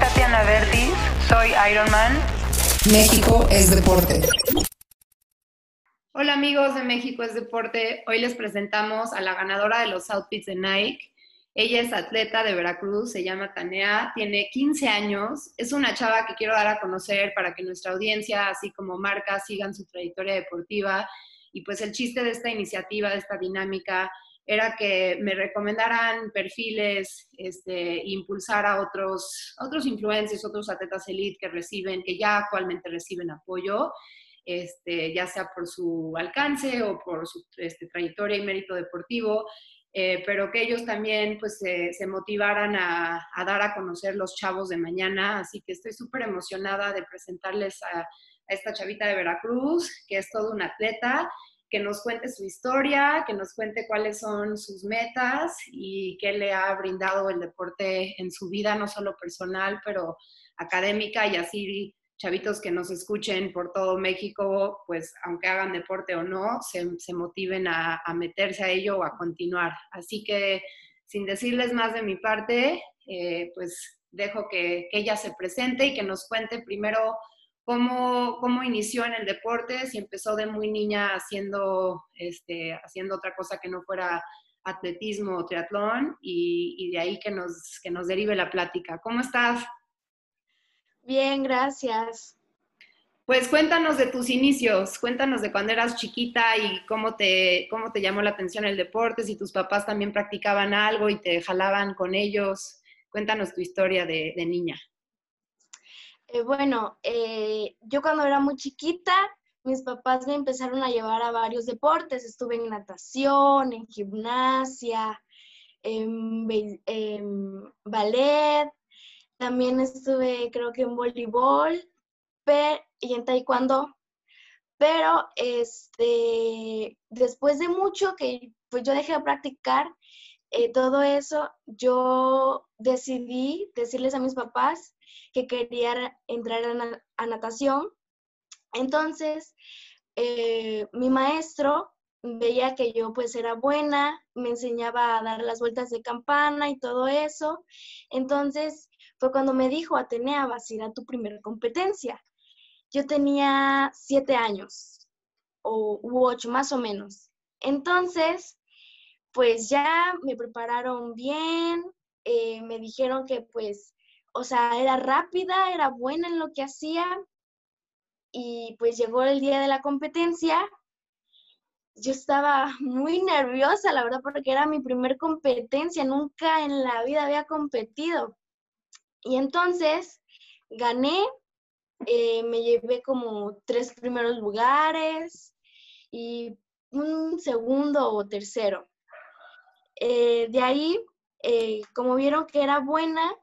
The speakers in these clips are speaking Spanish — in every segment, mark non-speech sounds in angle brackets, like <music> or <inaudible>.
Tatiana Verdi, soy Ironman. México es deporte. Hola amigos de México es deporte. Hoy les presentamos a la ganadora de los outfits de Nike. Ella es atleta de Veracruz, se llama Tanea, tiene 15 años. Es una chava que quiero dar a conocer para que nuestra audiencia, así como marca, sigan su trayectoria deportiva. Y pues el chiste de esta iniciativa, de esta dinámica, era que me recomendaran perfiles, este, impulsar a otros, otros influencers, otros atletas elite que reciben, que ya actualmente reciben apoyo, este, ya sea por su alcance o por su este, trayectoria y mérito deportivo, eh, pero que ellos también pues, se motivaran a, dar a conocer los chavos de mañana. Así que estoy súper emocionada de presentarles a esta chavita de Veracruz, que es todo un atleta que nos cuente su historia, que nos cuente cuáles son sus metas y qué le ha brindado el deporte en su vida, no solo personal, pero académica y así chavitos que nos escuchen por todo México, pues aunque hagan deporte o no, se, motiven a, meterse a ello o a continuar. Así que sin decirles más de mi parte, eh, pues dejo que, que ella se presente y que nos cuente primero cómo, cómo inició en el deporte, si empezó de muy niña haciendo, este, haciendo otra cosa que no fuera atletismo o triatlón y, y, de ahí que nos, que nos derive la plática. ¿Cómo estás? Bien, gracias. Pues cuéntanos de tus inicios, cuéntanos de cuando eras chiquita y cómo te, cómo te llamó la atención el deporte, si tus papás también practicaban algo y te jalaban con ellos. Cuéntanos tu historia de, de niña. Eh, bueno, eh, yo cuando era muy chiquita, mis papás me empezaron a llevar a varios deportes. Estuve en natación, en gimnasia, en, ballet, también estuve creo que en voleibol y en taekwondo. Pero este, después de mucho que pues yo dejé de practicar eh, todo eso, yo decidí decirles a mis papás que quería entrar a, natación. Entonces, eh, mi maestro veía que yo pues era buena, me enseñaba a dar las vueltas de campana y todo eso. Entonces, fue cuando me dijo, Atenea, vas a ir a tu primera competencia. Yo tenía siete años, o ocho más o menos. Entonces, pues ya me prepararon bien, eh, me dijeron que pues o sea, era rápida, era buena en lo que hacía y pues llegó el día de la competencia. Yo estaba <laughs> muy nerviosa, la verdad, porque era mi primer competencia, nunca en la vida había competido. Y entonces gané, eh, me llevé como tres primeros lugares y un segundo o tercero. Eh, de ahí, eh, como vieron que era buena,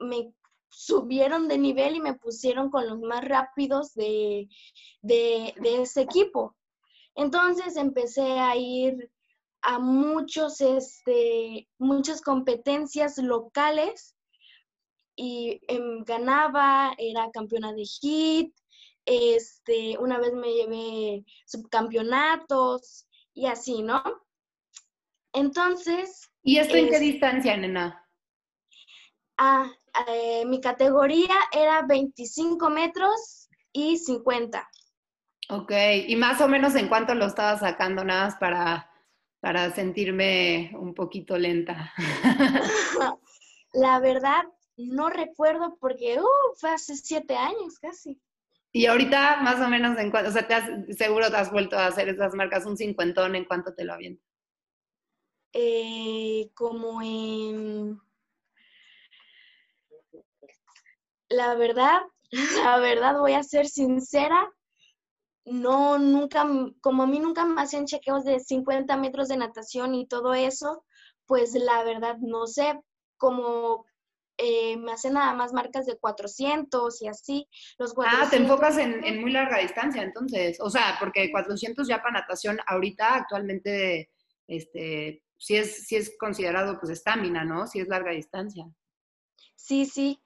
me subieron de nivel y me pusieron con los más rápidos de, ese equipo. Entonces empecé a ir a muchos, este, muchas competencias locales y em, ganaba, era campeona de hit, este, una vez me llevé subcampeonatos y así, ¿no? Entonces... ¿Y esto en qué distancia, nena? Ah, eh, mi categoría era 25 metros y 50. Ok, y más o menos en cuánto lo estaba sacando, nada más para, para sentirme un poquito lenta. <laughs> La verdad, no recuerdo porque uh, fue hace siete años casi. Y ahorita, más o menos, en cuánto, o sea, te seguro te has vuelto a hacer esas marcas, un cincuentón, ¿en cuánto te lo avientas? Eh, como en la verdad, la verdad voy a ser sincera, no, nunca, como a mí nunca me hacían chequeos de 50 metros de natación y todo eso, pues la verdad no sé, como eh, me hacen nada más marcas de 400 y así. Los Ah, te enfocas en, en, muy larga distancia, entonces. O sea, porque 400 ya para natación ahorita actualmente, este, sí es, sí es considerado pues estamina, ¿no? Sí es larga distancia. Sí, sí.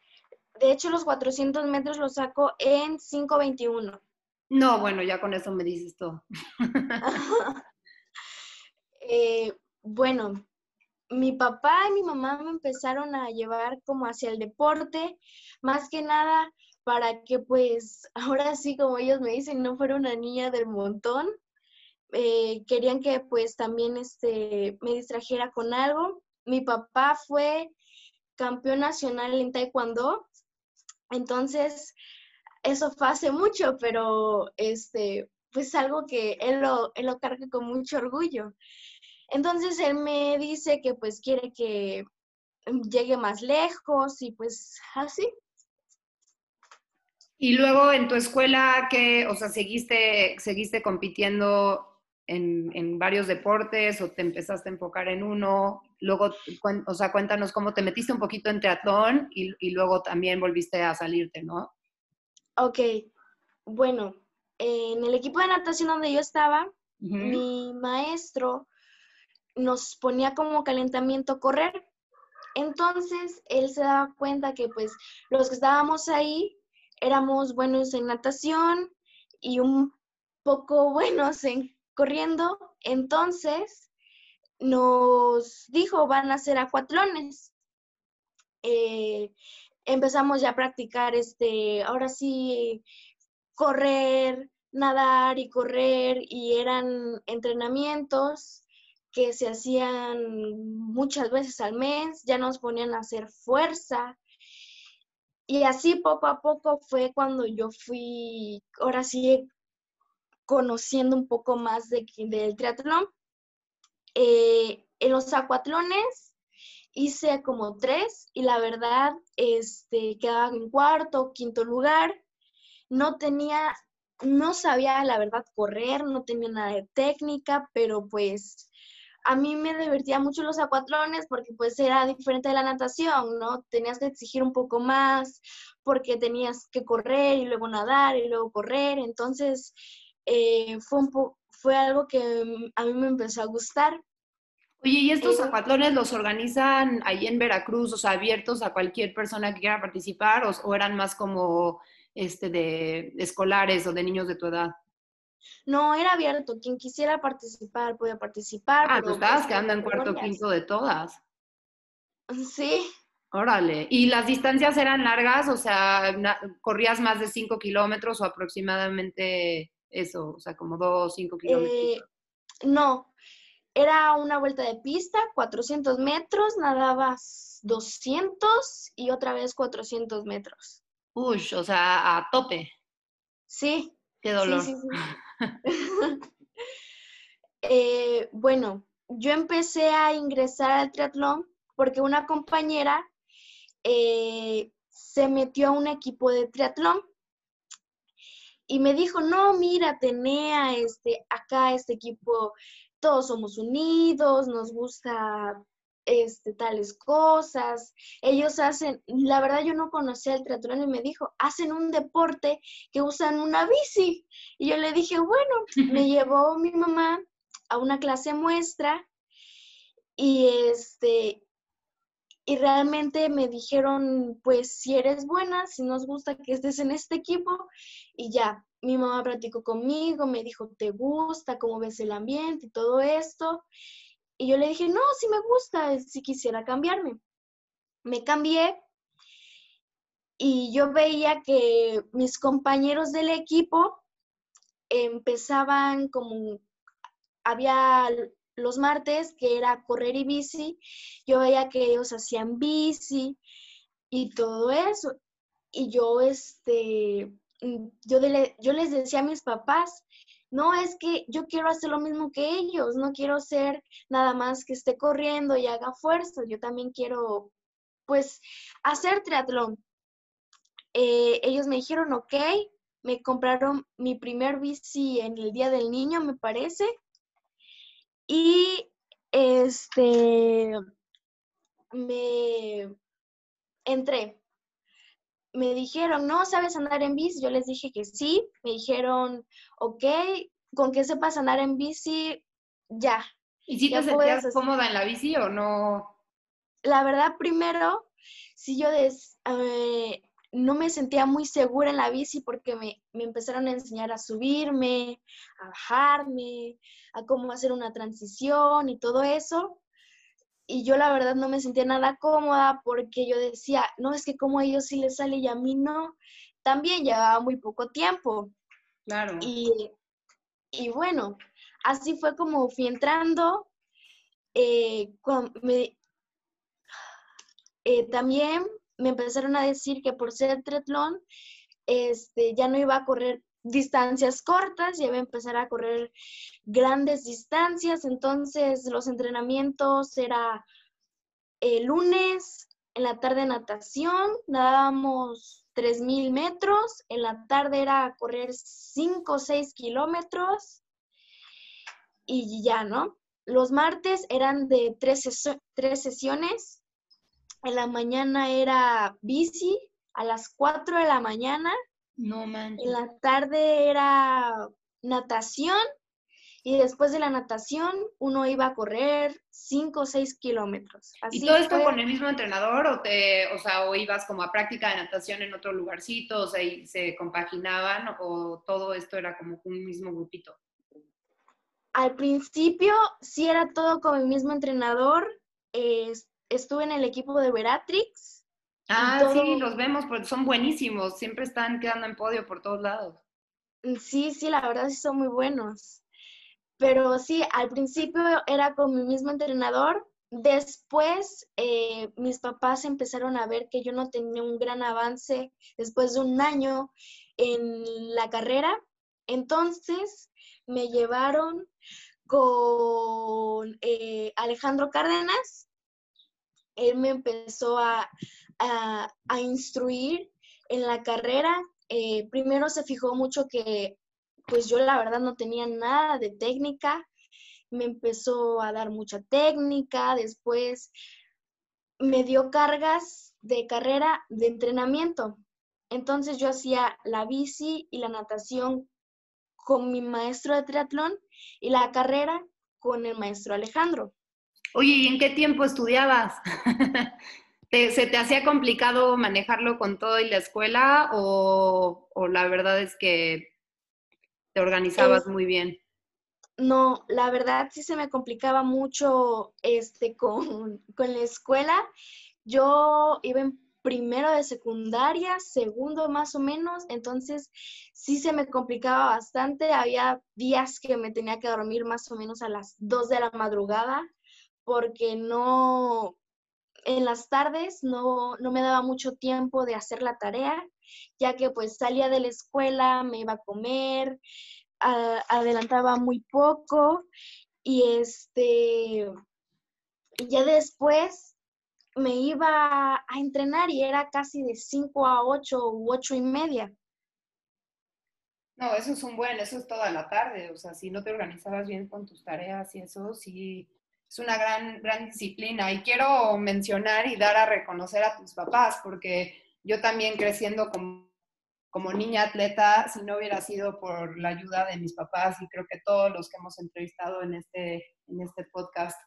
De hecho, los 400 metros los saco en 5.21. No, bueno, ya con eso me dices todo. <laughs> Eh, bueno, mi papá y mi mamá me empezaron a llevar como hacia el deporte, más que nada para que pues <laughs> ahora sí, como ellos me dicen, no fuera una niña del montón. Eh, querían que pues también este, me distrajera con algo. Mi papá fue campeón nacional en taekwondo, entonces eso fue hace mucho, pero este, pues algo que él lo, él lo carga con mucho orgullo. Entonces él me dice que pues quiere que llegue más lejos y pues así. Y luego en tu escuela, ¿qué, o sea, seguiste, seguiste compitiendo en, varios deportes o te empezaste a enfocar en uno? Luego, o sea, cuéntanos cómo te metiste un poquito en triatlón y, y luego también volviste a salirte, ¿no? Ok, bueno, en el equipo de natación donde yo estaba, mi maestro nos ponía como calentamiento correr. Entonces, él se daba cuenta que pues los que estábamos ahí éramos buenos en natación y un poco <laughs> buenos en corriendo. Entonces, nos dijo, van a hacer acuatlones. Eh, empezamos ya a practicar, este, ahora sí, correr, nadar y correr, y eran entrenamientos que se hacían muchas veces al mes, ya nos ponían a hacer fuerza. Y así poco a poco fue cuando yo fui, ahora sí, conociendo un poco más de, del triatlón. Eh, en los acuatlones hice como tres y la verdad este, quedaba en cuarto, quinto lugar. No tenía, no sabía la verdad correr, no tenía nada de técnica, pero pues a mí me divertía mucho los acuatrones porque pues era diferente de la natación, ¿no? Tenías que exigir un poco más porque tenías que correr y luego nadar y luego correr, entonces eh, fue, un fue algo que a mí me empezó a gustar. Oye, ¿y estos eh, los organizan ahí en Veracruz, o sea, abiertos a cualquier persona que quiera participar o, eran más como este de escolares o de niños de tu edad? No, era abierto. Quien quisiera participar podía participar. Ah, tú estabas pues, quedando en cuarto quinto de todas. Sí. Órale. ¿Y las distancias eran largas? O sea, ¿corrías más de cinco kilómetros o aproximadamente eso? O sea, como dos, cinco kilómetros. Eh, no. Era una vuelta de pista, 400 metros, nadabas 200 y otra vez 400 metros. Uy, o sea, a tope. Sí. Qué dolor. Sí, sí, <laughs> <laughs> eh, bueno, yo empecé a ingresar al triatlón porque una compañera eh, se metió a un equipo de triatlón y me dijo, no, mira, tenía este, acá este equipo, todos somos unidos, nos gusta este, tales cosas. Ellos hacen, la verdad yo no conocía el triatlón y me dijo, hacen un deporte que usan una bici. Y yo le dije, bueno, me <laughs> llevó mi mamá a una clase muestra y este y realmente me dijeron, pues si eres buena, si nos gusta que estés en este equipo y ya, mi mamá platicó conmigo, me dijo, ¿te gusta? ¿Cómo ves el ambiente y todo esto? Y yo le dije, no, sí me gusta, si quisiera cambiarme. Me cambié y yo veía que mis compañeros del equipo empezaban como, había los martes que era correr y bici, yo veía que ellos hacían bici y todo eso. Y yo, este, yo, yo les decía a mis papás, no es que yo quiero hacer lo mismo que ellos, no quiero ser nada más que esté corriendo y haga fuerza, yo también quiero, pues, hacer triatlón. Eh, ellos me dijeron, ok, me compraron mi primer bici en el Día del Niño, me parece, y este, me entré me dijeron, no, ¿sabes andar en bici? Yo les dije que sí. Me dijeron, ok, con que sepas andar en bici, ya. ¿Y si te sentías cómoda en la bici o no? La verdad, primero, si yo eh, no me sentía muy segura en la bici porque me, me empezaron a enseñar a subirme, a bajarme, a cómo hacer una transición y todo eso. y yo la verdad no me sentía nada cómoda porque yo decía, no, es que como a ellos sí les sale y a mí no. También llevaba muy poco tiempo. Claro. Y, y bueno, así fue como fui entrando. Eh, me, eh, también me empezaron a decir que por ser triatlón, este, ya no iba a correr distancias cortas, ya iba a empezar a correr grandes distancias, entonces los entrenamientos era el lunes, en la tarde natación, nadábamos 3.000 metros, en la tarde era correr 5 o 6 kilómetros y ya, ¿no? Los martes eran de tres, tres sesiones, en la mañana era bici a las 4 de la mañana. No manches. En la tarde era natación y después de la natación uno iba a correr 5 o 6 kilómetros. ¿Y todo esto con el mismo entrenador o, te, o, sea, o ibas como a práctica de natación en otro lugarcito, o sea, y se compaginaban o todo esto era como un mismo grupito? Al principio sí era todo con el mismo entrenador. Estuve en el equipo de Veratrix. Ah, sí, los vemos, porque son buenísimos. Siempre están quedando en podio por todos lados. Mm, sí, sí, la verdad sí son muy buenos. Pero sí, al principio era con mi mismo entrenador. Después eh, mis papás empezaron a ver que yo no tenía un gran avance después de un año en la carrera. Entonces me llevaron con eh, Alejandro Cárdenas. Él me empezó a, instruir en la carrera. Eh, primero se fijó mucho que pues yo la verdad no tenía nada de técnica. Me empezó a dar mucha técnica. Después me dio cargas de carrera de entrenamiento. Entonces yo hacía la bici y la natación con mi maestro de triatlón y la carrera con el maestro Alejandro. Oye, ¿y en qué tiempo estudiabas? <laughs> ¿Se te hacía complicado manejarlo con todo y la escuela o, la verdad es que te organizabas muy bien? No, la verdad sí se me complicaba mucho este, <laughs> con, con la escuela. Yo iba en primero de secundaria, segundo más o menos, entonces sí se me complicaba bastante. Había días que me tenía que dormir más o menos a las 2 de la madrugada porque no, en las tardes no, no me daba mucho tiempo de hacer la tarea, ya que pues salía de la escuela, me iba a comer, adelantaba muy poco y este, ya después me iba a entrenar y era casi de 5 a 8 u 8 y media. No, eso es un buen, eso es toda la tarde, o sea, si no te organizabas bien con tus tareas y eso, sí, es una gran, gran disciplina. Y quiero mencionar y dar a reconocer a tus papás, porque yo también creciendo como, como niña atleta, si no hubiera sido por la ayuda de mis papás, y creo que todos los que hemos entrevistado en este, en este podcast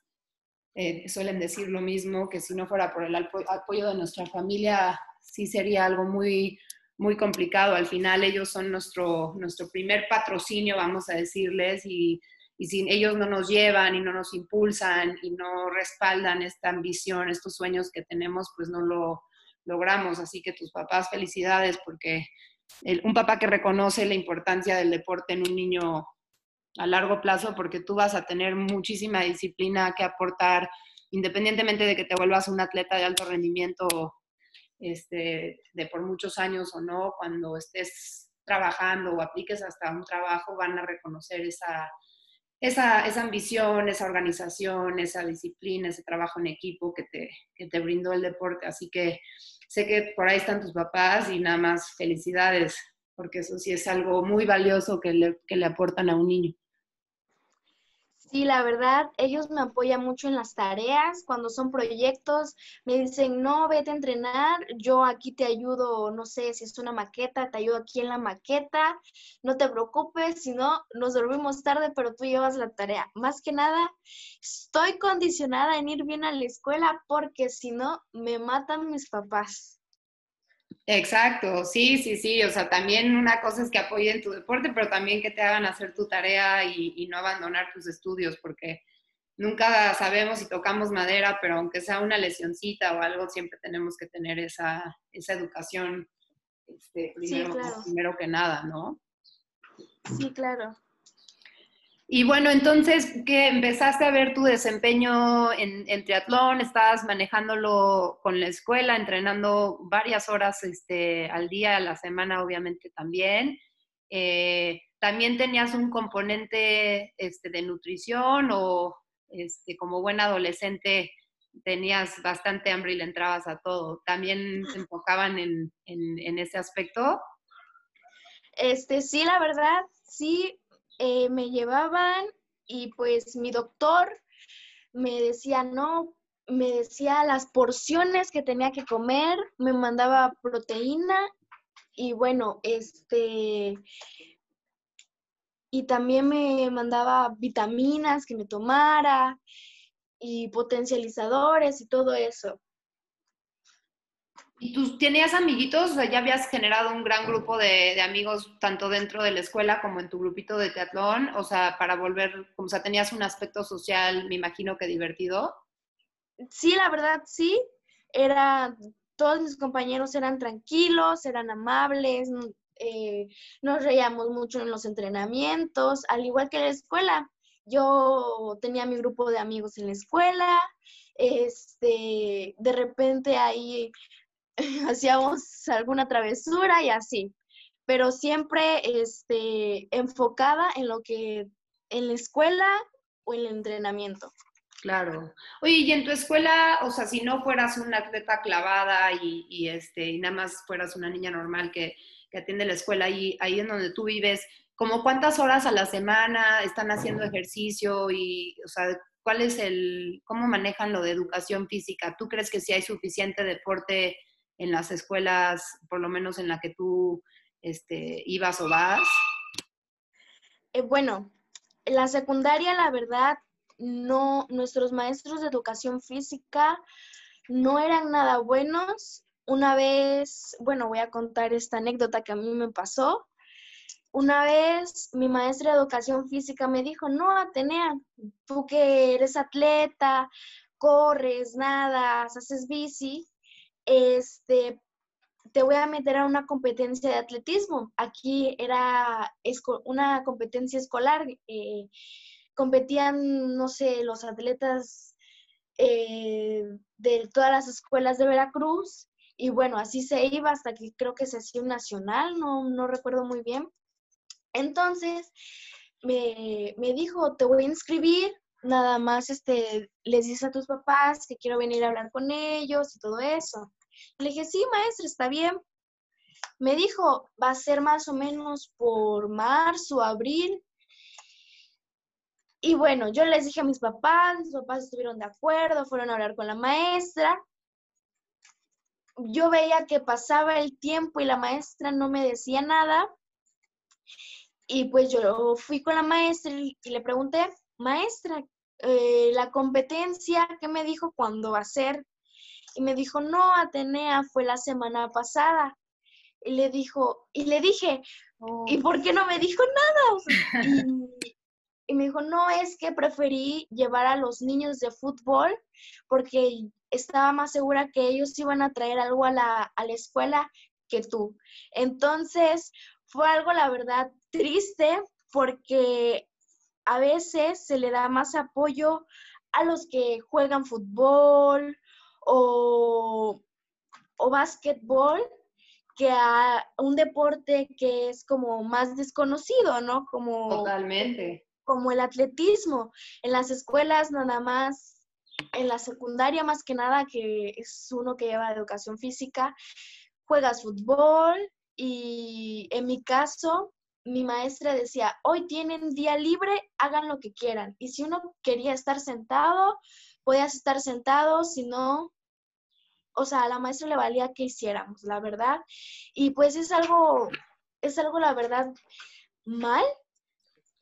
eh, suelen decir lo mismo, que si no fuera por el apoyo de nuestra familia, sí sería algo muy, muy complicado. Al final ellos son nuestro, nuestro primer patrocinio, vamos a decirles, y, y si ellos no nos llevan y no nos impulsan y no respaldan esta ambición, estos sueños que tenemos, pues no lo logramos. Así que tus papás, felicidades, porque un papá que reconoce la importancia del deporte en un niño a largo plazo porque tú vas a tener muchísima disciplina que aportar, independientemente de que te vuelvas un atleta de alto rendimiento este, de por muchos años o no, cuando estés trabajando o apliques hasta un trabajo, van a reconocer esa, esa, esa ambición, esa organización, esa disciplina, ese trabajo en equipo que te, que te brindó el deporte. Así que sé que por ahí están tus papás y nada más felicidades, porque eso sí es algo muy valioso que le, que le aportan a un niño. Sí, la verdad, ellos me apoyan mucho en las tareas, cuando son proyectos, me dicen, no, vete a entrenar, yo aquí te ayudo, no sé, si es una maqueta, te ayudo aquí en la maqueta, no te preocupes, si no, nos dormimos tarde, pero tú llevas la tarea. Más que nada, estoy condicionada en ir bien a la escuela porque si no, me matan mis papás. Exacto, sí, sí, sí. O sea, también una cosa es que apoyen tu deporte, pero también que te hagan hacer tu tarea y, no abandonar tus estudios, porque nunca sabemos si tocamos madera, pero aunque sea una lesioncita o algo, siempre tenemos que tener esa, esa educación este, primero, primero que nada, ¿no? Sí, claro. Y bueno, entonces, ¿qué empezaste a ver tu desempeño en, triatlón? ¿Estabas manejándolo con la escuela, entrenando varias horas este, al día, a la semana, obviamente también? Eh, ¿También tenías un componente este, de nutrición o este, como buen adolescente tenías bastante hambre y le entrabas a todo? ¿También se enfocaban en, en ese aspecto? Este, sí, la verdad, sí, eh, me llevaban y pues mi doctor me decía, no, me decía las porciones que tenía que comer, me mandaba proteína y bueno, este, y también me mandaba vitaminas que me tomara y potencializadores y todo eso. ¿Y tú tenías amiguitos? O sea, ya habías generado un gran grupo de, amigos tanto dentro de la escuela como en tu grupito de teatlón, o sea, para volver, o sea, tenías un aspecto social, me imagino que divertido. Sí, la verdad, sí. Era, todos mis compañeros eran tranquilos, eran amables, eh, nos reíamos mucho en los entrenamientos, al igual que en la escuela. Yo tenía mi grupo de amigos en la escuela, este, de repente ahí <laughs> hacíamos alguna travesura y así, pero siempre este, enfocada en lo que, en la escuela o en el entrenamiento. Claro. Oye, y en tu escuela, o sea, si no fueras una atleta clavada y, este, y nada más fueras una niña normal que, que atiende la escuela, ahí, ahí en donde tú vives, ¿como cuántas horas a la semana están haciendo ejercicio y, o sea, cuál es el, cómo manejan lo de educación física? ¿Tú crees que si hay suficiente deporte en las escuelas, por lo menos en la que tú este, ibas o vas? Eh, bueno, en la secundaria, la verdad, no, nuestros maestros de educación física no eran nada buenos. Una vez, bueno, voy a contar esta anécdota que a mí me pasó. Una vez mi maestra de educación física me dijo, no, Atenea, tú que eres atleta, corres, nadas, haces bici, este, te voy a meter a una competencia de atletismo. Aquí era una competencia escolar. Eh, competían, no sé, los atletas eh, de todas las escuelas de Veracruz. Y bueno, así se iba hasta que creo que se hacía un nacional, no, no recuerdo muy bien. Entonces, me, me dijo, te voy a inscribir, nada más este, les dices a tus papás que quiero venir a hablar con ellos y todo eso. Le dije, sí, maestra, está bien. Me dijo, va a ser más o menos por marzo, abril. Y bueno, yo les dije a mis papás, mis papás estuvieron de acuerdo, fueron a hablar con la maestra. Yo veía que pasaba el tiempo y la maestra no me decía nada. Y pues yo fui con la maestra y le pregunté, maestra, eh, la competencia, ¿qué me dijo cuándo va a ser? Y me dijo, no, Atenea, fue la semana pasada. Y le dijo, y le dije, ¿y oh. por qué no me dijo nada? y, me dijo, no, es que preferí llevar a los niños de fútbol porque estaba más segura que ellos iban a traer algo a la, a la escuela que tú. Entonces, fue algo, la verdad, triste porque a veces se le da más apoyo a los que juegan fútbol o, o básquetbol que a un deporte que es como más desconocido, ¿no? Como, Totalmente. Como el atletismo. En las escuelas nada más, en la secundaria más que nada, que es uno que lleva educación física, juegas fútbol y en mi caso, mi maestra decía, hoy tienen día libre, hagan lo que quieran. Y si uno quería estar sentado, podías estar sentado, si no, o sea, a la maestra le valía que hiciéramos, la verdad. Y pues es algo, es algo, la verdad, mal,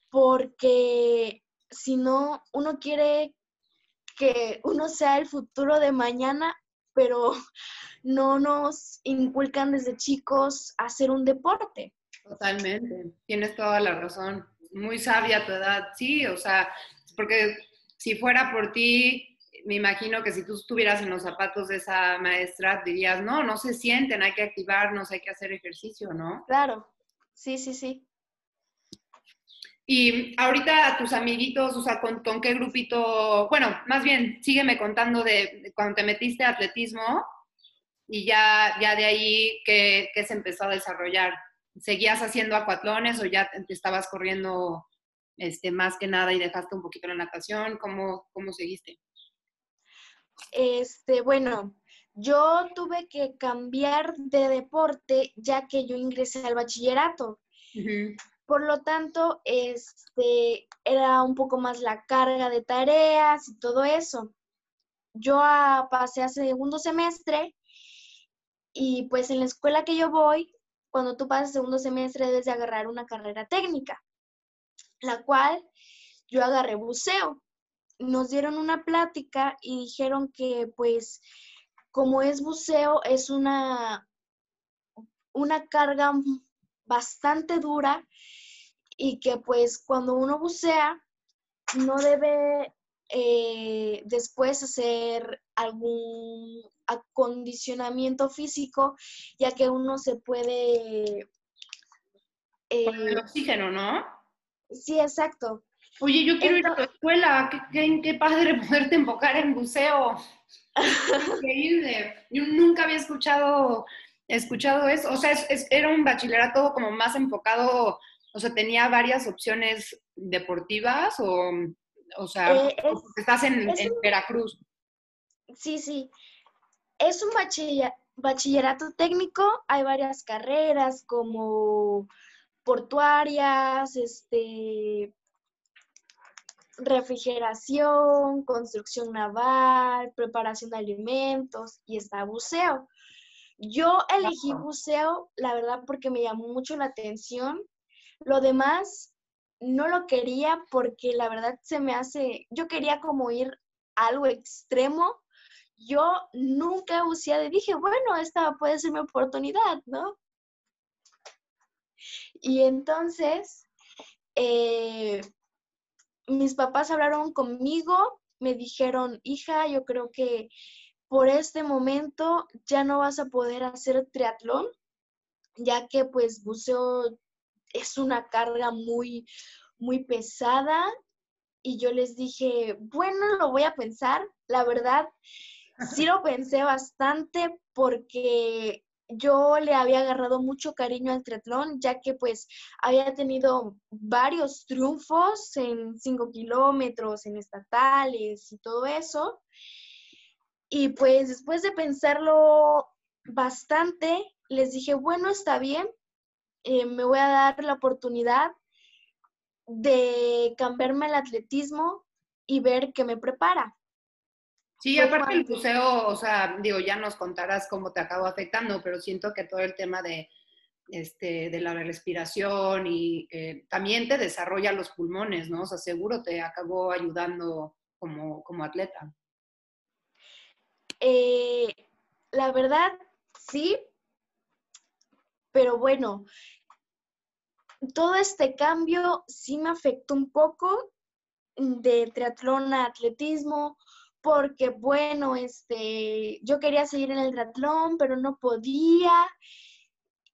porque si no, uno quiere que uno sea el futuro de mañana, pero <laughs> no nos inculcan desde chicos a hacer un deporte. Totalmente, tienes toda la razón. Muy sabia tu edad, sí, o sea, porque si fuera por ti, me imagino que si tú estuvieras en los zapatos de esa maestra, dirías, no, no se sienten, hay que activarnos, hay que hacer ejercicio, ¿no? Claro, sí, sí, sí. Y ahorita tus amiguitos, o sea, ¿con, con qué grupito? Bueno, más bien, sígueme contando de, cuando te metiste a atletismo y ya, ya de ahí, ¿qué, ¿qué se empezó a desarrollar? ¿Seguías haciendo acuatlones o ya te estabas corriendo este, más que nada y dejaste un poquito la natación? ¿Cómo, cómo seguiste? Este, bueno, yo tuve que cambiar de deporte ya que yo ingresé al bachillerato. Por lo tanto, este, era un poco más la carga de tareas y todo eso. Yo ah, pasé a segundo semestre y pues en la escuela que yo voy, cuando tú pasas segundo semestre debes de agarrar una carrera técnica, la cual yo agarré buceo. Nos dieron una plática y dijeron que pues como es buceo es una, una carga bastante dura y que pues cuando uno bucea no debe eh, después hacer algún acondicionamiento físico, ya que uno se puede... Con el eh, oxígeno, ¿no? sí, exacto. Oye, yo quiero ir a tu escuela. Qué, qué- qué padre <laughs> poderte enfocar en buceo. Increíble. Yo nunca había escuchado, escuchado eso. O sea, es- es- era un bachillerato como más enfocado, o sea, tenía varias opciones deportivas o, o sea, Eh, es- estás en, en un- Veracruz. Sí, sí. Es un bachilla- bachillerato técnico, hay varias carreras como portuarias, este, refrigeración, construcción naval, preparación de alimentos y está buceo. Yo elegí buceo, la verdad, porque me llamó mucho la atención. Lo demás no lo quería porque la verdad se me hace, yo quería como ir a algo extremo. Yo nunca buceado y dije, bueno, esta puede ser mi oportunidad, ¿no? Y entonces, eh, mis papás hablaron conmigo, me dijeron, hija, yo creo que por este momento ya no vas a poder hacer triatlón, ya que pues buceo es una carga muy, muy pesada. Y yo les dije, bueno, lo voy a pensar. La verdad, sí lo pensé bastante porque yo le había agarrado mucho cariño al triatlón, ya que pues había tenido varios triunfos en 5 kilómetros, en estatales y todo eso. Y pues después de pensarlo bastante, les dije, bueno, está bien, eh, me voy a dar la oportunidad de cambiarme al atletismo y ver qué me prepara. Sí, Fue aparte el buceo, o sea, digo, ya nos contarás cómo te acabó afectando, pero siento que todo el tema de, este, de la respiración y eh, también te desarrolla los pulmones, ¿no? O sea, seguro te acabó ayudando como, como atleta. Eh, la verdad, sí, pero bueno, todo este cambio sí me afectó un poco de triatlón a atletismo, porque bueno, este, yo quería seguir en el triatlón, pero no podía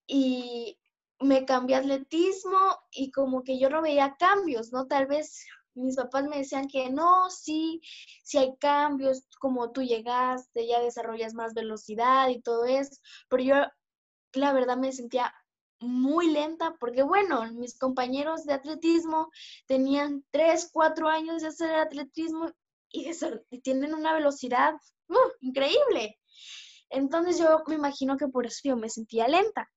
y me cambié a atletismo y como que yo no veía cambios, ¿no? Tal vez mis papás me decían que no, sí, sí hay cambios, como tú llegaste, ya desarrollas más velocidad y todo eso, pero yo la verdad me sentía muy lenta porque bueno, mis compañeros de atletismo tenían 3, 4 años de hacer atletismo y, tienen una velocidad ¡uh! increíble. Entonces yo me imagino que por eso yo me sentía lenta.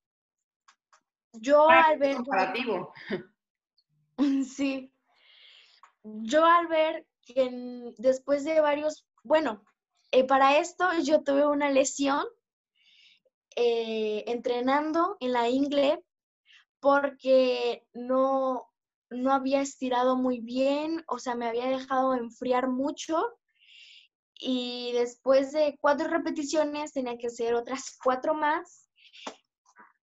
Yo al ver... comparativo. <laughs> Sí. Yo al ver que en- después de varios, bueno, eh, para esto yo tuve una lesión eh, entrenando en la ingle porque no, no había estirado muy bien, o sea, me había dejado enfriar mucho y después de cuatro repeticiones tenía que hacer otras cuatro más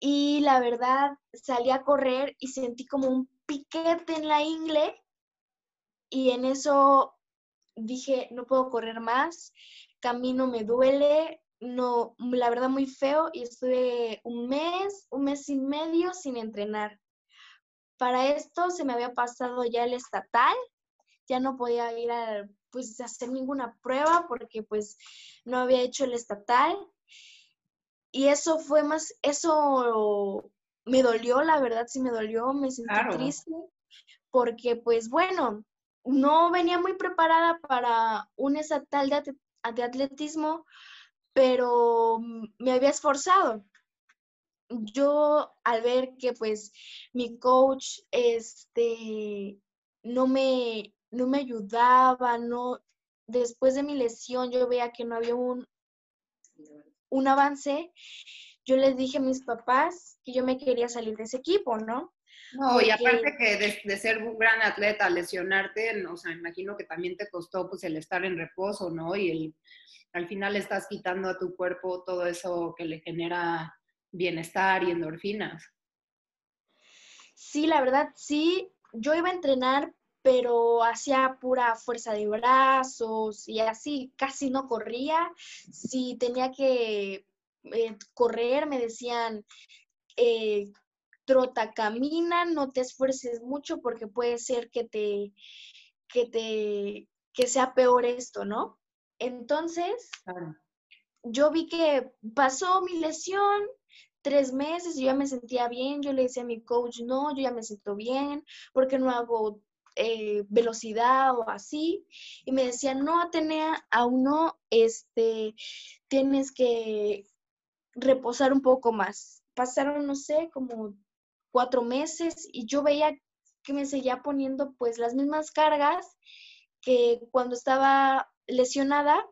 y la verdad salí a correr y sentí como un piquete en la ingle y en eso dije, no puedo correr más, camino me duele, no, la verdad muy feo y estuve un mes, un mes y medio sin entrenar. Para esto se me había pasado ya el estatal, ya no podía ir a pues hacer ninguna prueba porque pues no había hecho el estatal. Y eso fue más, eso me dolió, la verdad sí me dolió, me sentí triste porque pues bueno, no venía muy preparada para un estatal de, de atletismo, pero me había esforzado. Yo al ver que pues mi coach este no me no me ayudaba, no después de mi lesión yo veía que no había un un avance, yo les dije a mis papás que yo me quería salir de ese equipo, ¿no? No, y aparte que de, ser un gran atleta, lesionarte, o sea, imagino que también te costó pues el estar en reposo, ¿no? Y el, al final estás quitando a tu cuerpo todo eso que le genera bienestar y endorfinas. Sí, la verdad, sí. Yo iba a entrenar, pero hacía pura fuerza de brazos y así casi no corría. Si tenía que eh, correr, me decían, eh, trota, camina, no te esfuerces mucho porque puede ser que te, que te, que sea peor esto, ¿no? Entonces, yo vi que pasó mi lesión, tres meses, yo ya me sentía bien, yo le decía a mi coach, no, yo ya me siento bien, porque no hago eh, velocidad o así? Y me decía, no, Atenea, aún no, este, tienes que reposar un poco más. Pasaron, no sé, como cuatro meses y yo veía que me seguía poniendo pues las mismas cargas que cuando estaba lesionada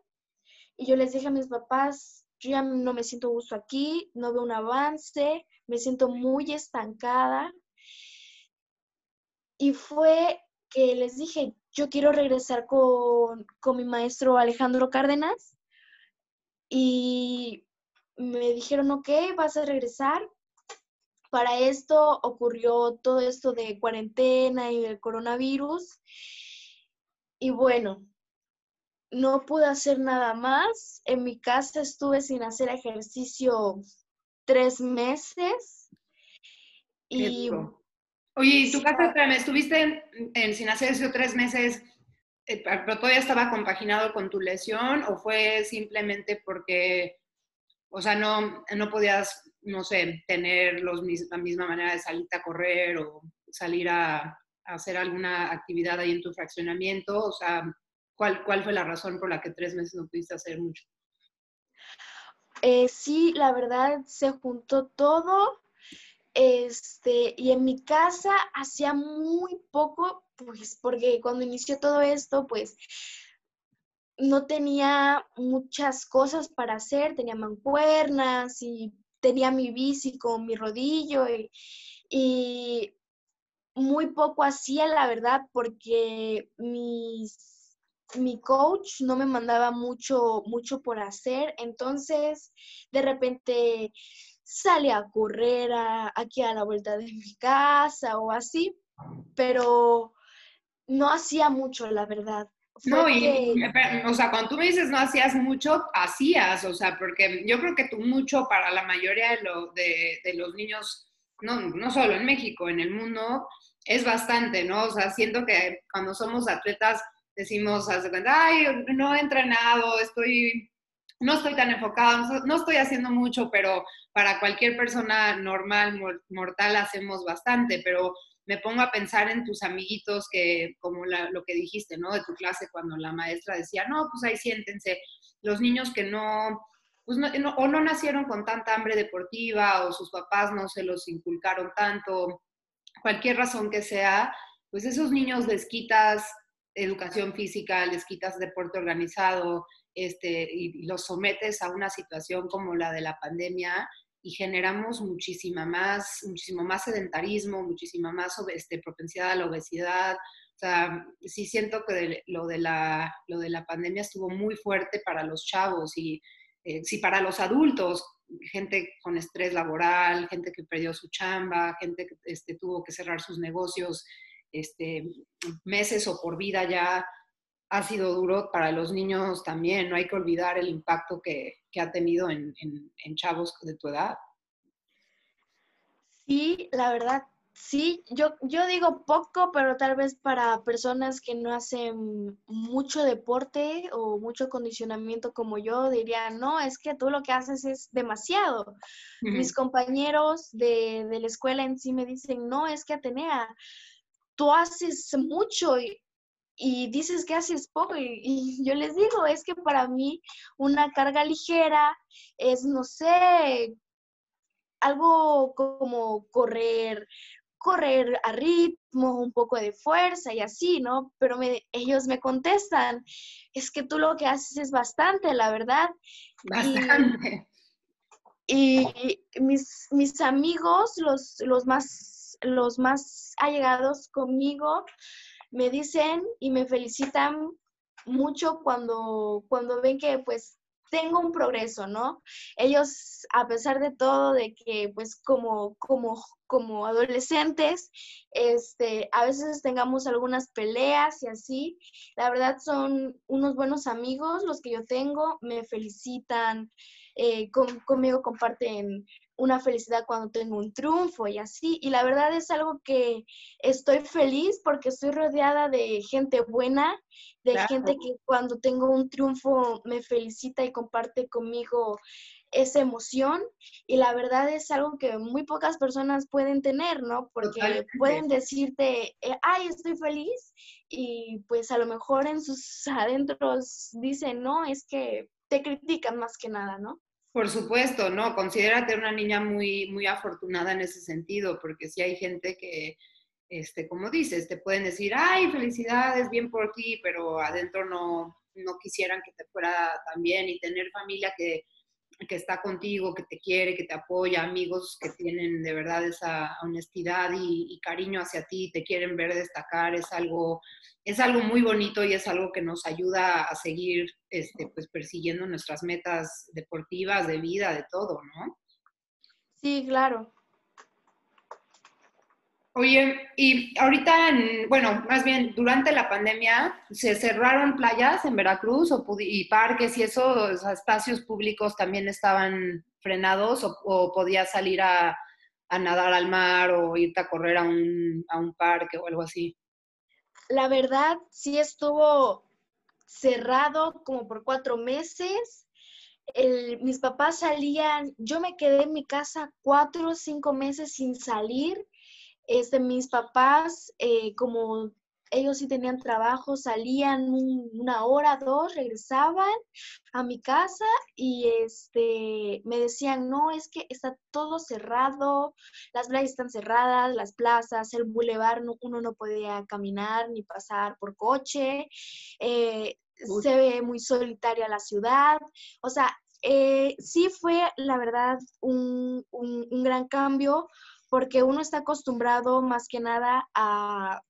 y yo les dije a mis papás, yo ya no me siento gusto aquí, no veo un avance, me siento muy estancada. Y fue que les dije, yo quiero regresar con, con mi maestro Alejandro Cárdenas. Y me dijeron, ok, vas a regresar. Para esto ocurrió todo esto de cuarentena y el coronavirus. Y bueno, no pude hacer nada más. En mi casa estuve sin hacer ejercicio tres meses. Y, Oye, ¿y tu casa, espérame, estuviste en, sin hacer ejercicio tres meses, eh, pero todavía estaba compaginado con tu lesión o fue simplemente porque o sea, no, no podías, no sé, tener los, la misma manera de salir a correr o salir a, hacer alguna actividad ahí en tu fraccionamiento. O sea, ¿cuál, ¿cuál fue la razón por la que tres meses no pudiste hacer mucho? Eh, sí, la verdad se juntó todo. Este, y en mi casa hacía muy poco, pues porque cuando inició todo esto, pues no tenía muchas cosas para hacer, tenía mancuernas y tenía mi bici con mi rodillo y, muy poco hacía, la verdad, porque mis, mi coach no me mandaba mucho, mucho por hacer, entonces de repente salía a correr aquí a la vuelta de mi casa o así, pero no hacía mucho, la verdad. No, y, o sea, cuando tú me dices no hacías mucho, hacías, o sea, porque yo creo que tú mucho para la mayoría de, de, los niños, no, no solo en México, en el mundo, es bastante, ¿no? O sea, siento que cuando somos atletas decimos, ay, no he entrenado, estoy, no estoy tan enfocado, no estoy haciendo mucho, pero para cualquier persona normal, mortal, hacemos bastante, pero me pongo a pensar en tus amiguitos que, como lo que dijiste, ¿no? De tu clase, cuando la maestra decía, no, pues ahí siéntense, los niños que no, pues no, o no nacieron con tanta hambre deportiva, o sus papás no se los inculcaron tanto, cualquier razón que sea, pues esos niños les quitas educación física, les quitas deporte organizado, este, y los sometes a una situación como la de la pandemia, y generamos muchísima más, muchísimo más sedentarismo, muchísima más este, propensidad a la obesidad. O sea, sí siento que lo, de la, lo de la pandemia estuvo muy fuerte para los chavos y eh, sí para los adultos, gente con estrés laboral, gente que perdió su chamba, gente que este, tuvo que cerrar sus negocios este, meses o por vida ya ha sido duro para los niños también. No hay que olvidar el impacto que, ha tenido en, en, chavos de tu edad. Sí, la verdad, sí. Yo, yo digo poco, pero tal vez para personas que no hacen mucho deporte o mucho condicionamiento como yo, dirían, no, es que tú lo que haces es demasiado. Mis compañeros de, de la escuela en sí me dicen, no, es que Atenea, tú haces mucho y, y dices que haces poco y, yo les digo, es que para mí una carga ligera es, no sé, algo como correr, correr a ritmo, un poco de fuerza y así, ¿no? Pero ellos me contestan, es que tú lo que haces es bastante, la verdad. Bastante. Y, mis, mis amigos, los, los, más, los más allegados conmigo, me dicen y me felicitan mucho cuando, cuando ven que pues tengo un progreso, ¿no? Ellos, a pesar de todo, de que pues como, como, como adolescentes, este, a veces tengamos algunas peleas y así, la verdad son unos buenos amigos los que yo tengo, me felicitan, eh, conmigo comparten una felicidad cuando tengo un triunfo y así. Y la verdad es algo que estoy feliz porque estoy rodeada de gente buena, de gente que cuando tengo un triunfo me felicita y comparte conmigo esa emoción y la verdad es algo que muy pocas personas pueden tener, ¿no? Porque pueden decirte, eh, ay, estoy feliz y pues a lo mejor en sus adentros dicen, no, es que te critican más que nada, ¿no? Por supuesto, no, considérate una niña muy, muy afortunada en ese sentido, porque si hay gente que, este, como dices, te pueden decir, ay, felicidades, bien por ti, pero adentro no, no quisieran que te fuera tan bien y tener familia que, que está contigo, que te quiere, que te apoya, amigos que tienen de verdad esa honestidad y, cariño hacia ti, te quieren ver destacar, es algo, es algo muy bonito y es algo que nos ayuda a seguir este, pues, persiguiendo nuestras metas deportivas, de vida, de todo, ¿no? Sí, claro. Oye, y ahorita, bueno, más bien durante la pandemia, ¿se cerraron playas en Veracruz o, y parques y eso, espacios públicos también estaban frenados o, podías salir a, nadar al mar o irte a correr a un, a un parque o algo así? La verdad, sí estuvo cerrado como por cuatro meses. mis papás salían, yo me quedé en mi casa cuatro o cinco meses sin salir este, mis papás, eh, como ellos sí tenían trabajo, salían una hora, dos, regresaban a mi casa y este, me decían, no, es que está todo cerrado, las playas están cerradas, las plazas, el bulevar, uno no podía caminar ni pasar por coche, eh, se ve muy solitaria la ciudad, o sea, eh, sí fue, la verdad, un, un gran cambio porque uno está acostumbrado más que nada a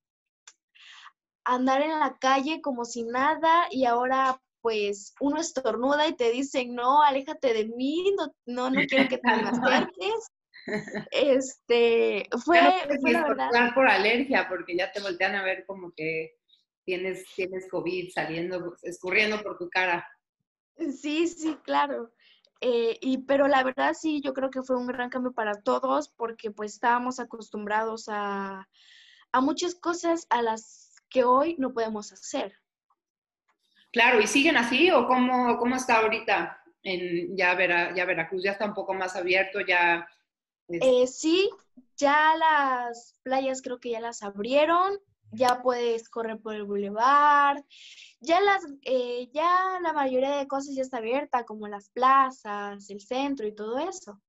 andar en la calle como si nada y ahora pues uno estornuda y te dicen, no, aléjate de mí, no, no, no quiero que te <laughs> me acerques. <laughs> Este, fue, fue la verdad. por alergia, porque ya te voltean a ver como que tienes, tienes COVID saliendo, escurriendo por tu cara. Sí, sí, claro. Eh, y, pero la verdad sí, yo creo que fue un gran cambio para todos porque pues estábamos acostumbrados a, muchas cosas a las que hoy no podemos hacer. Claro, ¿y siguen así o cómo, cómo está ahorita? En, ya, ya Veracruz ya está un poco más abierto, ya... Eh, sí, ya las playas creo que ya las abrieron, ya puedes correr por el boulevard, ya las, eh, ya la mayoría de cosas ya está abierta, como las plazas, el centro y todo eso.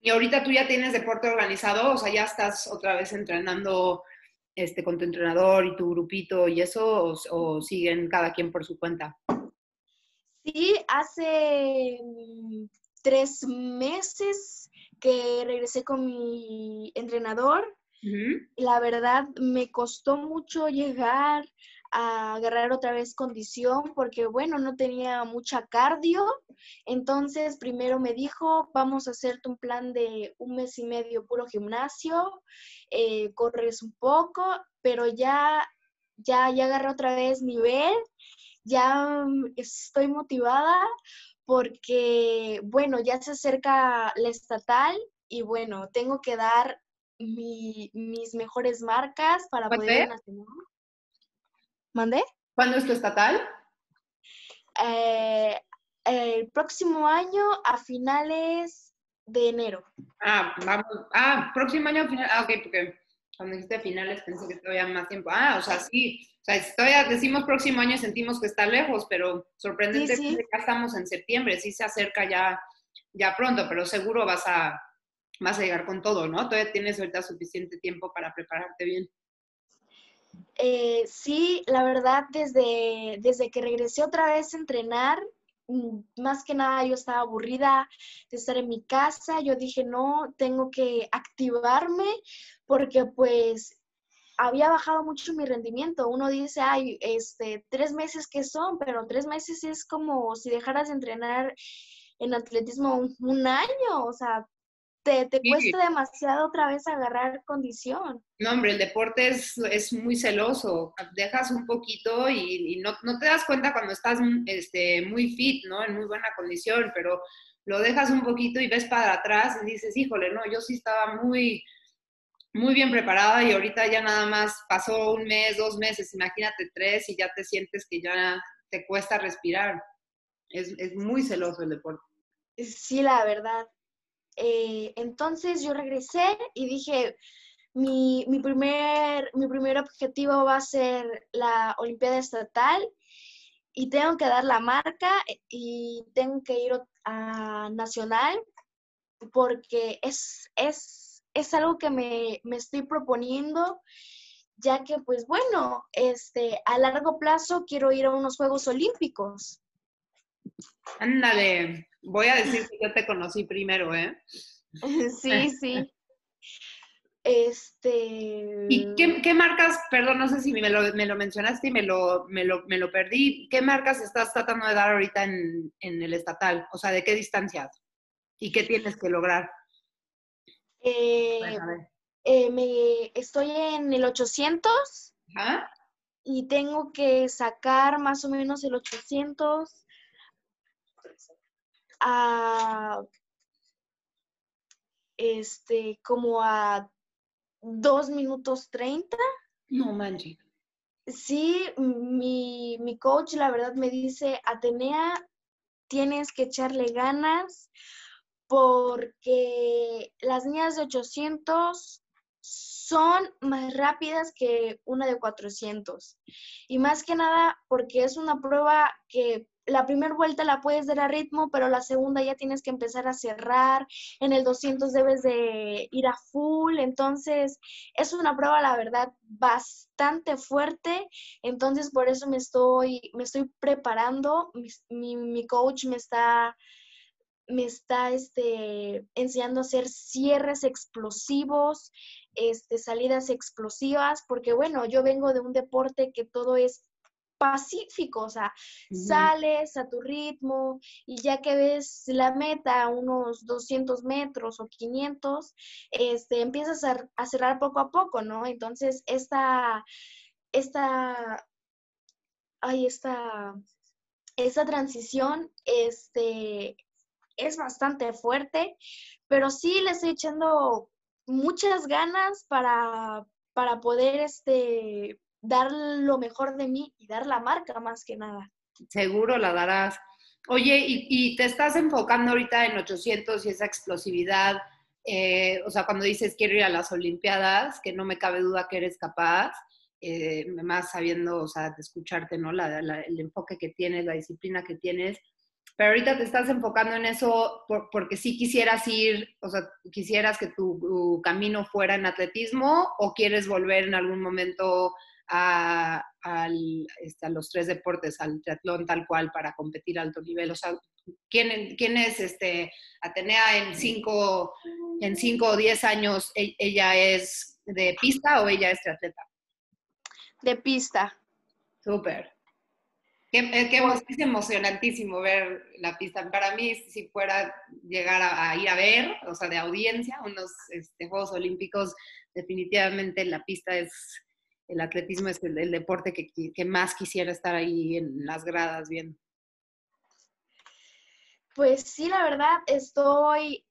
Y ahorita tú ya tienes deporte organizado, o sea, ya estás otra vez entrenando este, con tu entrenador y tu grupito y eso, o, siguen cada quien por su cuenta? Sí, hace mm, tres meses que regresé con mi entrenador la verdad, me costó mucho llegar a agarrar otra vez condición porque, bueno, no tenía mucha cardio. Entonces, primero me dijo, vamos a hacerte un plan de un mes y medio puro gimnasio, eh, corres un poco, pero ya ya, ya agarré otra vez nivel, ya estoy motivada porque, bueno, ya se acerca la estatal y bueno, tengo que dar mis mejores marcas para poder nacional. ¿Mandé? ¿Cuándo es tu estatal? Eh, el próximo año a finales de enero. Ah, vamos. Ah, próximo año a finales. Ah, ok, porque cuando dijiste finales pensé que todavía más tiempo. Ah, o sea, sí. O sea, todavía decimos próximo año y sentimos que está lejos, pero sorprendentemente ya estamos en septiembre, sí se acerca ya, ya pronto, pero seguro vas a, vas a llegar con todo, ¿no? Todavía tienes ahorita suficiente tiempo para prepararte bien. Eh, sí, la verdad, desde, desde que regresé otra vez a entrenar, mm, más que nada yo estaba aburrida de estar en mi casa, yo dije, no, tengo que activarme porque pues había bajado mucho mi rendimiento. Uno dice, ay, este, tres meses que son, pero tres meses es como si dejaras de entrenar en atletismo un año, o sea, te, cuesta demasiado otra vez agarrar condición. No, hombre, el deporte es, es muy celoso. Dejas un poquito y, no, no, te das cuenta cuando estás este, muy fit, ¿no? En muy buena condición, pero lo dejas un poquito y ves para atrás y dices, híjole, no, yo sí estaba muy, muy bien preparada y ahorita ya nada más pasó un mes, dos meses, imagínate tres y ya te sientes que ya te cuesta respirar. Es, es muy celoso el deporte. Sí, la verdad. Eh, entonces yo regresé y dije, mi, primer, mi primer objetivo va a ser la Olimpiada Estatal y tengo que dar la marca y tengo que ir a Nacional porque es, es, es algo que me, me, estoy proponiendo, ya que pues bueno, este, a largo plazo quiero ir a unos Juegos Olímpicos. Ándale, voy a decir que yo te conocí primero, ¿eh? <laughs> Sí, sí. Este. ¿Y qué, marcas, perdón, no sé si me lo, mencionaste y me lo, me, lo, perdí, qué marcas estás tratando de dar ahorita en, el estatal? O sea, ¿de qué distancias? ¿Y qué tienes que lograr? Eh, eh, me, estoy en el 800 y tengo que sacar más o menos el 800 a este como a dos minutos treinta. No manches. Sí, mi, mi coach la verdad me dice, Atenea, tienes que echarle ganas porque las niñas de 800 son más rápidas que una de 400. Y más que nada porque es una prueba que la primera vuelta la puedes dar a ritmo, pero la segunda ya tienes que empezar a cerrar. En el 200 debes de ir a full. Entonces, es una prueba, la verdad, bastante fuerte. Entonces, por eso me estoy, me estoy preparando. Mi, mi, coach me está me está este, enseñando a hacer cierres explosivos, este, salidas explosivas, porque bueno, yo vengo de un deporte que todo es pacífico, o sea, sales a tu ritmo y ya que ves la meta a unos 200 metros o 500, este, empiezas a, cerrar poco a poco, ¿no? Entonces, esta, esta, ay, esta, esta transición, este, es bastante fuerte, pero sí le estoy echando muchas ganas para, para poder, este, dar lo mejor de mí y dar la marca más que nada. Seguro la darás. Oye, y, te estás enfocando ahorita en 800 y esa explosividad, eh, o sea, cuando dices quiero ir a las Olimpiadas, que no me cabe duda que eres capaz, eh, más sabiendo, o sea, de escucharte, ¿no? el enfoque que tienes, la disciplina que tienes, pero ahorita te estás enfocando en eso porque sí quisieras ir, o sea, quisieras que tu, camino fuera en atletismo o quieres volver en algún momento a, este, a, los tres deportes, al triatlón tal cual, para competir a alto nivel? O sea, ¿quién, quién es este, Atenea en cinco, en cinco o diez años? ¿e, ¿Ella es de pista o ella es triatleta? De pista. Súper. Qué, es emocionantísimo ver la pista. Para mí, si fuera llegar a, ir a ver, o sea, de audiencia, unos este, Juegos Olímpicos, definitivamente la pista es el atletismo es el, deporte que, más quisiera estar ahí en las gradas viendo. Pues sí, la verdad, estoy,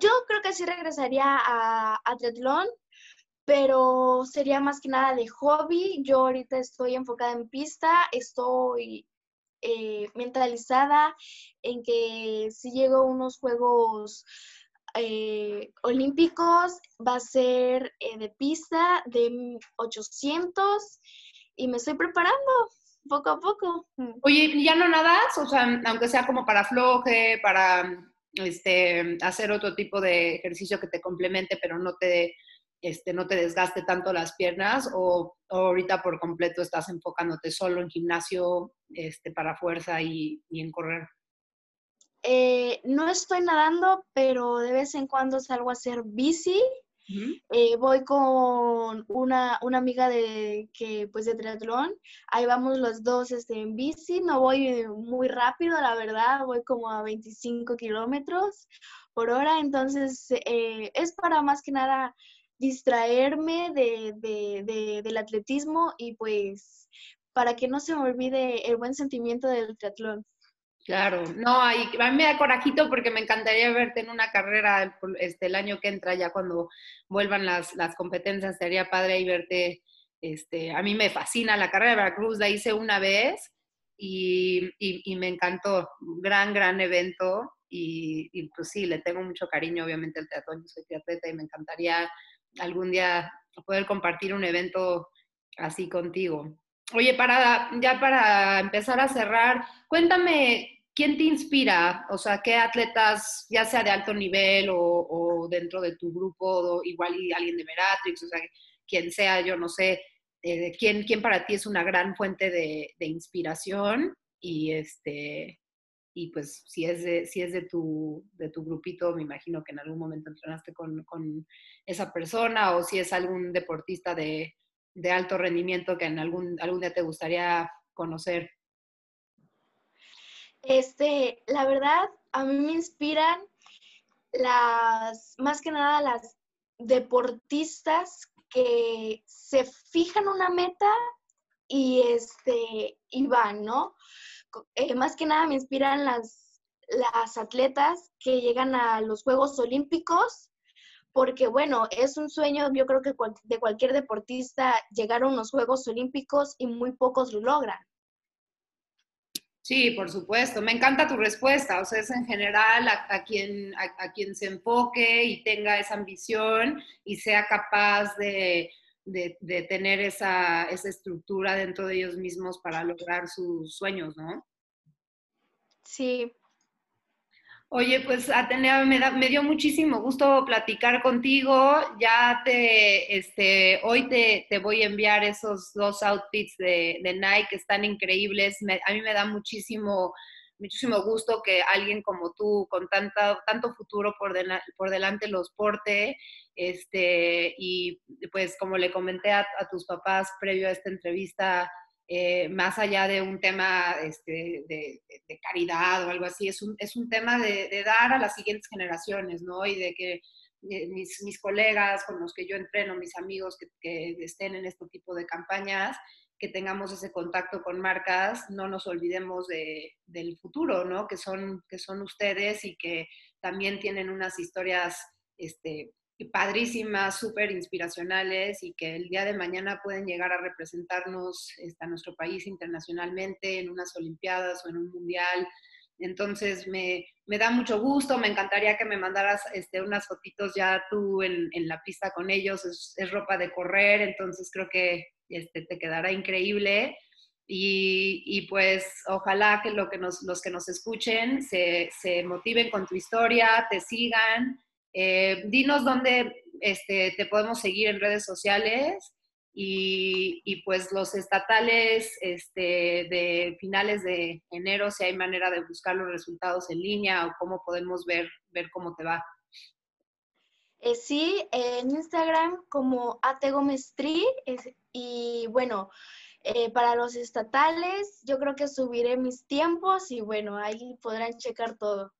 yo creo que sí regresaría a, a pero sería más que nada de hobby. Yo ahorita estoy enfocada en pista, estoy eh, mentalizada en que si llego a unos Juegos eh, Olímpicos va a ser eh, de pista de 800 y me estoy preparando poco a poco. Oye, ¿ya no nadas? O sea, aunque sea como para floje, para este, hacer otro tipo de ejercicio que te complemente, pero no te este, no te desgaste tanto las piernas o, ahorita por completo estás enfocándote solo en gimnasio este, para fuerza y, en correr? Eh, no estoy nadando, pero de vez en cuando salgo a hacer bici. Eh, voy con una, amiga de que pues de triatlón, ahí vamos los dos este, en bici, no voy muy rápido, la verdad, voy como a 25 kilómetros por hora, entonces eh, es para más que nada distraerme de, del atletismo y pues para que no se me olvide el buen sentimiento del triatlón. Claro, no, a mí me da corajito porque me encantaría verte en una carrera este, el año que entra, ya cuando vuelvan las, las competencias, sería padre y verte. Este, a mí me fascina la carrera de Veracruz, la hice una vez y, y, me encantó. Gran, gran evento y, y, pues sí, le tengo mucho cariño, obviamente, al triatlón. Yo soy triatleta y me encantaría algún día poder compartir un evento así contigo. Oye, para, ya para empezar a cerrar, cuéntame, ¿quién te inspira? O sea, ¿qué atletas, ya sea de alto nivel o, dentro de tu grupo, igual y alguien de Meratrix, o sea, quien sea, yo no sé, eh, ¿quién, ¿quién, para ti es una gran fuente de, de inspiración? Y, este, y pues si es de, si es de, tu, de tu grupito, me imagino que en algún momento entrenaste con, con esa persona o si es algún deportista de, de, alto rendimiento que en algún, algún día te gustaría conocer. Este, la verdad, a mí me inspiran las, más que nada las deportistas que se fijan una meta y este, y van, ¿no? Eh, más que nada me inspiran las, las atletas que llegan a los Juegos Olímpicos, porque bueno, es un sueño, yo creo que de cualquier deportista llegar a unos Juegos Olímpicos y muy pocos lo logran. Sí, por supuesto. Me encanta tu respuesta. O sea, es en general a, quien, a, quien se enfoque y tenga esa ambición y sea capaz de, de, tener esa, esa, estructura dentro de ellos mismos para lograr sus sueños, ¿no? Sí. Oye, pues Atenea, me, me dio muchísimo gusto platicar contigo. Ya te, este, hoy te, te voy a enviar esos dos outfits de, de Nike, están increíbles. a mí me da muchísimo, muchísimo gusto que alguien como tú, con tanta, tanto futuro por, por delante, los porte este, y pues como le comenté a, tus papás previo a esta entrevista, eh, más allá de un tema este, de, caridad o algo así, es un, es un tema de, dar a las siguientes generaciones, ¿no? Y de que eh, mis, mis, colegas con los que yo entreno, mis amigos que, que, estén en este tipo de campañas, que tengamos ese contacto con marcas, no nos olvidemos de, del futuro, ¿no? Que son, que son ustedes y que también tienen unas historias este, padrísimas, súper inspiracionales y que el día de mañana pueden llegar a representarnos este, a nuestro país internacionalmente en unas Olimpiadas o en un Mundial. Entonces me, me da mucho gusto, me encantaría que me mandaras este, unas fotitos ya tú en, en la pista con ellos, es, es, ropa de correr, entonces creo que este, te quedará increíble. Y, y, pues ojalá que, lo que nos, los que nos escuchen se, se motiven con tu historia, te sigan eh, dinos dónde este, te podemos seguir en redes sociales y, pues los estatales este, de finales de enero, si hay manera de buscar los resultados en línea o cómo podemos ver, ver cómo te va. Eh, sí, en Instagram como ategomestri y bueno, eh, para los estatales yo creo que subiré mis tiempos y bueno, ahí podrán checar todo.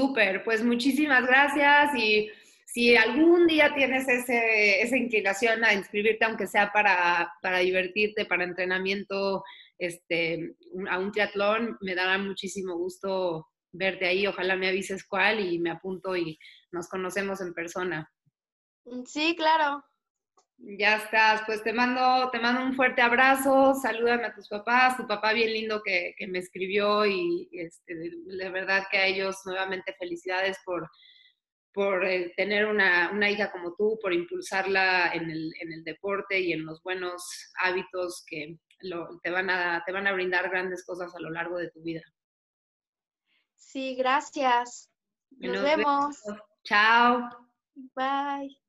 Súper, pues muchísimas gracias y si algún día tienes ese, esa inclinación a inscribirte, aunque sea para, para divertirte, para entrenamiento, este, a un triatlón, me dará muchísimo gusto verte ahí. Ojalá me avises cuál y me apunto y nos conocemos en persona. Sí, claro. Ya estás, pues te mando, te mando un fuerte abrazo, salúdame a tus papás, tu papá bien lindo que, me escribió y este, de verdad que a ellos nuevamente felicidades por, por eh, tener una, hija como tú, por impulsarla en el, en el, deporte y en los buenos hábitos que te, van a, te van a brindar grandes cosas a lo largo de tu vida. Sí, gracias. Nos, vemos. Chao. Bye.